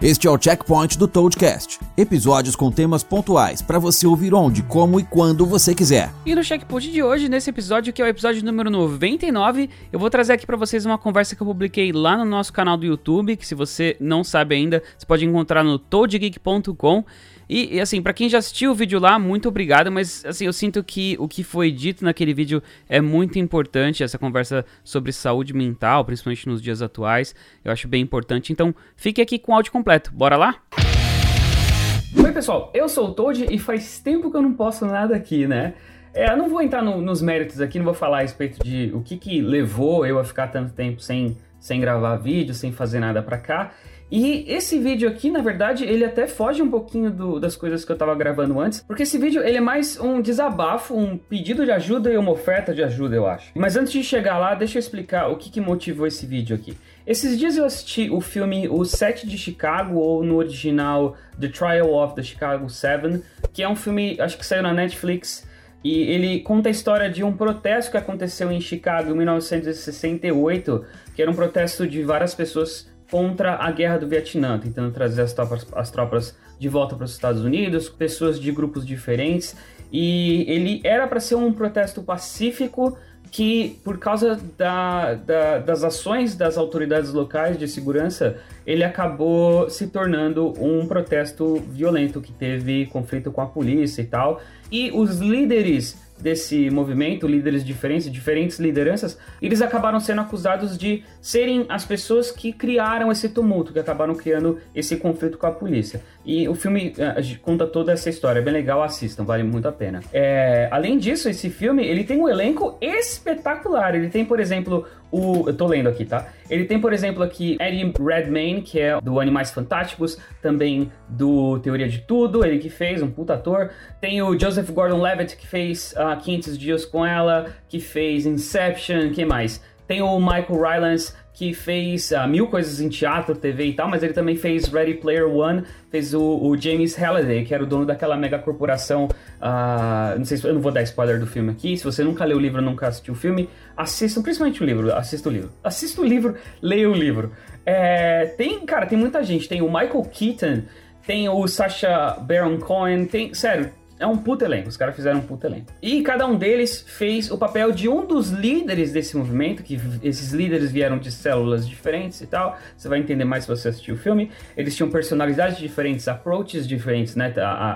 Este é o Checkpoint do Toadcast. Episódios com temas pontuais para você ouvir onde, como e quando você quiser. E no Checkpoint de hoje, nesse episódio que é o episódio número 99, eu vou trazer aqui para vocês uma conversa que eu publiquei lá no nosso canal do YouTube, que se você não sabe ainda, você pode encontrar no toadgeek.com. E, e, assim, para quem já assistiu o vídeo lá, muito obrigado, mas assim, eu sinto que o que foi dito naquele vídeo é muito importante, essa conversa sobre saúde mental, principalmente nos dias atuais, eu acho bem importante. Então, fique aqui com o áudio completo. Bora lá? Oi, pessoal, eu sou o Toad e faz tempo que eu não posto nada aqui, né? É, eu não vou entrar no, nos méritos aqui, não vou falar a respeito de o que, que levou eu a ficar tanto tempo sem, sem gravar vídeo, sem fazer nada pra cá. E esse vídeo aqui, na verdade, ele até foge um pouquinho do, das coisas que eu tava gravando antes, porque esse vídeo ele é mais um desabafo, um pedido de ajuda e uma oferta de ajuda, eu acho. Mas antes de chegar lá, deixa eu explicar o que, que motivou esse vídeo aqui. Esses dias eu assisti o filme O Sete de Chicago, ou no original The Trial of the Chicago Seven, que é um filme, acho que saiu na Netflix, e ele conta a história de um protesto que aconteceu em Chicago em 1968, que era um protesto de várias pessoas contra a guerra do Vietnã, tentando trazer as tropas, as tropas de volta para os Estados Unidos, pessoas de grupos diferentes. E ele era para ser um protesto pacífico que, por causa da, da, das ações das autoridades locais de segurança, ele acabou se tornando um protesto violento que teve conflito com a polícia e tal. E os líderes desse movimento, líderes diferentes, diferentes lideranças, eles acabaram sendo acusados de serem as pessoas que criaram esse tumulto, que acabaram criando esse conflito com a polícia. E o filme uh, conta toda essa história, é bem legal, assistam, vale muito a pena. É, além disso, esse filme ele tem um elenco espetacular. Ele tem, por exemplo, o, eu tô lendo aqui, tá? Ele tem, por exemplo, aqui Eddie Redmayne, que é do Animais Fantásticos, também do Teoria de Tudo, ele que fez, um puta ator. Tem o Joseph Gordon-Levitt, que fez uh, ah, 500 Dias com Ela, que fez Inception, quem mais? Tem o Michael Rylance, que fez uh, mil coisas em teatro, TV e tal, mas ele também fez Ready Player One, fez o, o James Halliday, que era o dono daquela mega corporação. Uh, não sei se eu não vou dar spoiler do filme aqui. Se você nunca leu o livro, nunca assistiu o filme, assista principalmente o livro. Assista o livro. Assista o livro, leia o livro. É, tem, cara, tem muita gente. Tem o Michael Keaton, tem o Sacha Baron Cohen, tem, sério, é um puto elenco, os caras fizeram um puto elenco. E cada um deles fez o papel de um dos líderes desse movimento, que esses líderes vieram de células diferentes e tal. Você vai entender mais se você assistir o filme. Eles tinham personalidades diferentes, approaches diferentes, né?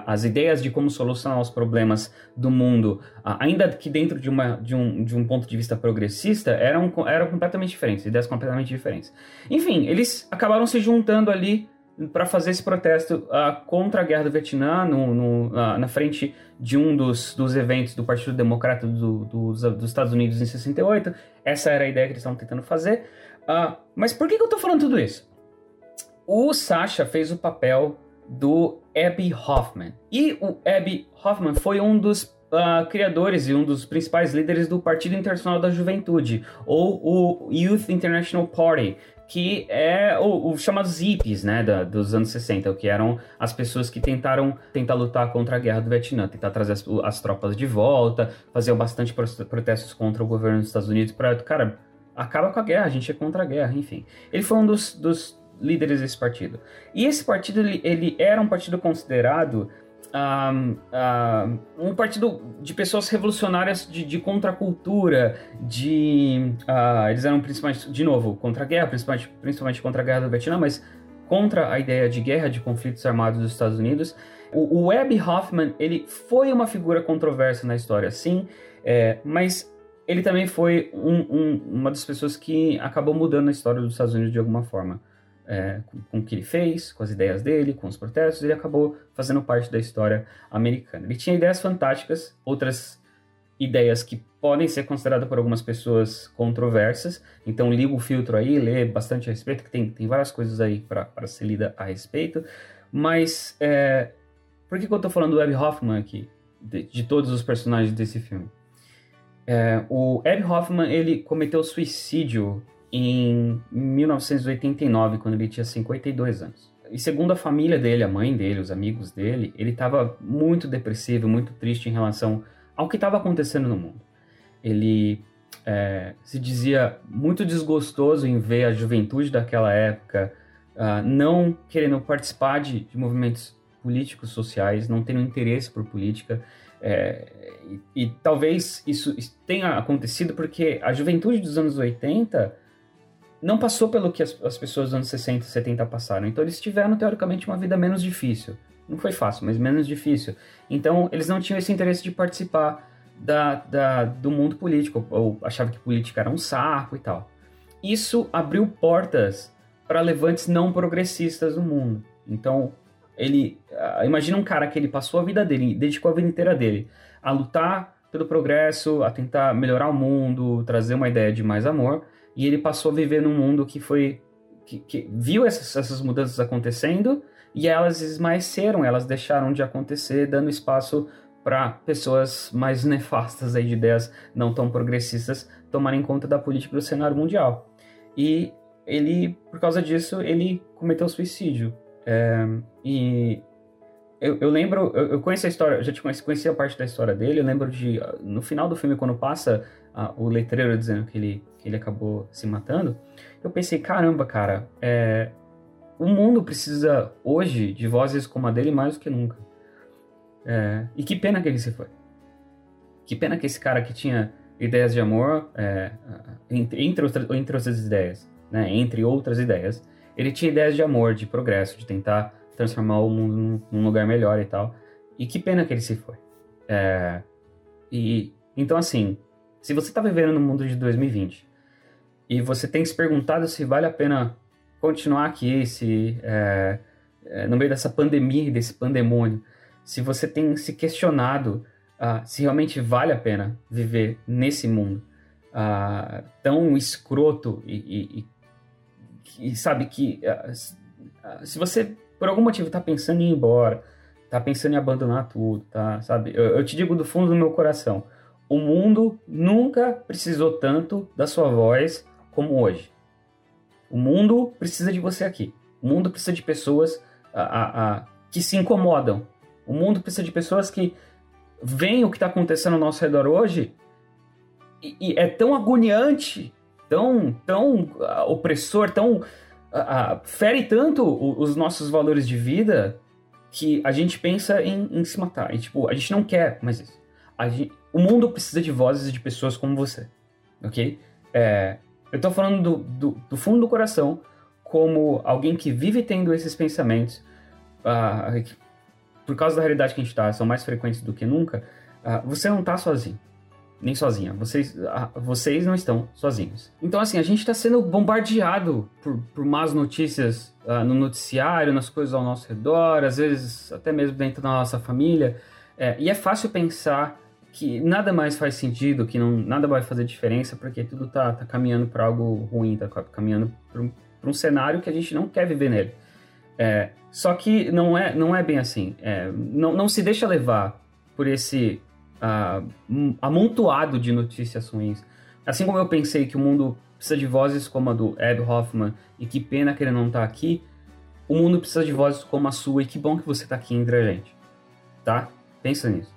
As ideias de como solucionar os problemas do mundo, ainda que dentro de, uma, de, um, de um ponto de vista progressista, eram, eram completamente diferentes, ideias completamente diferentes. Enfim, eles acabaram se juntando ali para fazer esse protesto uh, contra a guerra do Vietnã no, no, uh, na frente de um dos, dos eventos do Partido Democrata do, do, dos Estados Unidos em 68. Essa era a ideia que eles estavam tentando fazer. Uh, mas por que, que eu estou falando tudo isso? O Sasha fez o papel do Abby Hoffman. E o Abby Hoffman foi um dos criadores e um dos principais líderes do Partido Internacional da Juventude, ou o Youth International Party, que é o, o hippies, né, da, dos anos 60, que eram as pessoas que tentaram tentar lutar contra a guerra do Vietnã, tentar trazer as, as tropas de volta, faziam bastante protestos contra o governo dos Estados Unidos para, cara, acaba com a guerra, a gente é contra a guerra, enfim. Ele foi um dos, dos líderes desse partido. E esse partido, ele, ele era um partido considerado um, um, partido de pessoas revolucionárias de, de contracultura, de uh, eles eram principalmente, de novo, contra a guerra, principalmente, principalmente contra a guerra do Vietnã, mas contra a ideia de guerra, de conflitos armados dos Estados Unidos. O, o Webb Hoffman, ele foi uma figura controversa na história, sim, é, mas ele também foi um, um, uma das pessoas que acabou mudando a história dos Estados Unidos de alguma forma é, com, o que ele fez, com as ideias dele, com os protestos, ele acabou fazendo parte da história americana. Ele tinha ideias fantásticas, outras ideias que podem ser consideradas por algumas pessoas controversas, então liga o filtro aí, lê bastante a respeito, que tem, tem várias coisas aí para ser lida a respeito, mas é, por que, que eu estou falando do Abby Hoffman aqui, de, de todos os personagens desse filme? É, o Abby Hoffman, ele cometeu suicídio em 1989, quando ele tinha 52 anos. E segundo a família dele, a mãe dele, os amigos dele, ele estava muito depressivo, muito triste em relação ao que estava acontecendo no mundo. Ele é, se dizia muito desgostoso em ver a juventude daquela época uh, não querendo participar de, de, movimentos políticos, sociais, não tendo interesse por política. É, e, e, talvez isso tenha acontecido porque a juventude dos anos 80 não passou pelo que as, as pessoas dos anos 60 e 70 passaram. Então eles tiveram, teoricamente, uma vida menos difícil. Não foi fácil, mas menos difícil. Então eles não tinham esse interesse de participar da, da, do mundo político, ou achavam que política era um saco e tal. Isso abriu portas para levantes não progressistas no mundo. Então, ele uh, imagina um cara que ele passou a vida dele, dedicou a vida inteira dele a lutar pelo progresso, a tentar melhorar o mundo, trazer uma ideia de mais amor, e ele passou a viver num mundo que foi que, que viu essas, essas mudanças acontecendo e elas esmaeceram, elas deixaram de acontecer, dando espaço para pessoas mais nefastas aí de ideias não tão progressistas tomarem conta da política do cenário mundial. E ele, por causa disso, ele cometeu suicídio. É, e eu, eu lembro, eu, eu, conheço a história, eu já te conheci, conheci a parte da história dele, eu lembro de, no final do filme, quando passa uh, o letreiro dizendo que ele, que ele acabou se matando, eu pensei, caramba, cara, é, o mundo precisa hoje de vozes como a dele mais do que nunca. É, e que pena que ele se foi. Que pena que esse cara que tinha ideias de amor, é, entre, entre, outras, entre outras ideias, né, entre outras ideias, ele tinha ideias de amor, de progresso, de tentar transformar o mundo num, num lugar melhor e tal. E que pena que ele se foi. É, e então assim, se você está vivendo no mundo de 2020 e você tem se perguntado se vale a pena continuar aqui, se é, é, no meio dessa pandemia, desse pandemônio, se você tem se questionado uh, se realmente vale a pena viver nesse mundo uh, tão escroto e, e, e sabe que uh, se você por algum motivo tá pensando em ir embora, tá pensando em abandonar tudo, tá, sabe? Eu, eu te digo do fundo do meu coração, o mundo nunca precisou tanto da sua voz como hoje. O mundo precisa de você aqui. O mundo precisa de pessoas a, a, a, que se incomodam. O mundo precisa de pessoas que veem o que está acontecendo ao nosso redor hoje e, e, é tão agoniante, tão, tão uh, opressor, tão uh, fere tanto os nossos valores de vida que a gente pensa em, em se matar. E, tipo, a gente não quer mais isso. Gente, o mundo precisa de vozes de pessoas como você, ok? É, eu tô falando do, do, do, fundo do coração como alguém que vive tendo esses pensamentos, uh, que, por causa da realidade que a gente tá, são mais frequentes do que nunca, uh, você não tá sozinho nem sozinha. Vocês, vocês não estão sozinhos. Então, assim, a gente está sendo bombardeado por, por más notícias uh, no noticiário, nas coisas ao nosso redor, às vezes até mesmo dentro da nossa família. É, e é fácil pensar que nada mais faz sentido, que não, nada vai fazer diferença, porque tudo tá, tá caminhando para algo ruim, tá caminhando para um, um cenário que a gente não quer viver nele. É, só que não é, não é bem assim. É, não, não se deixa levar por esse uh, amontoado de notícias ruins. Assim como eu pensei que o mundo precisa de vozes como a do Ed Hoffman e que pena que ele não tá aqui, o mundo precisa de vozes como a sua e que bom que você tá aqui entre a gente. Tá? Pensa nisso.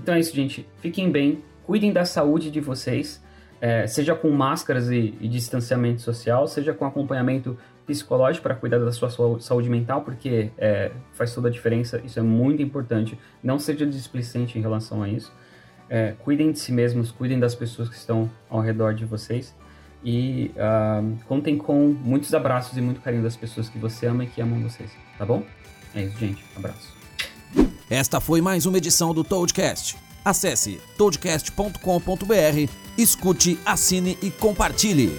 Então é isso, gente. Fiquem bem, cuidem da saúde de vocês, é, seja com máscaras e, e, distanciamento social, seja com acompanhamento psicológico para cuidar da sua saúde mental, porque é, faz toda a diferença, isso é muito importante. Não seja displicente em relação a isso. É, cuidem de si mesmos, cuidem das pessoas que estão ao redor de vocês e uh, contem com muitos abraços e muito carinho das pessoas que você ama e que amam vocês, tá bom? É isso, gente. Abraço. Esta foi mais uma edição do Toadcast. Acesse toadcast.com.br, escute, assine e compartilhe.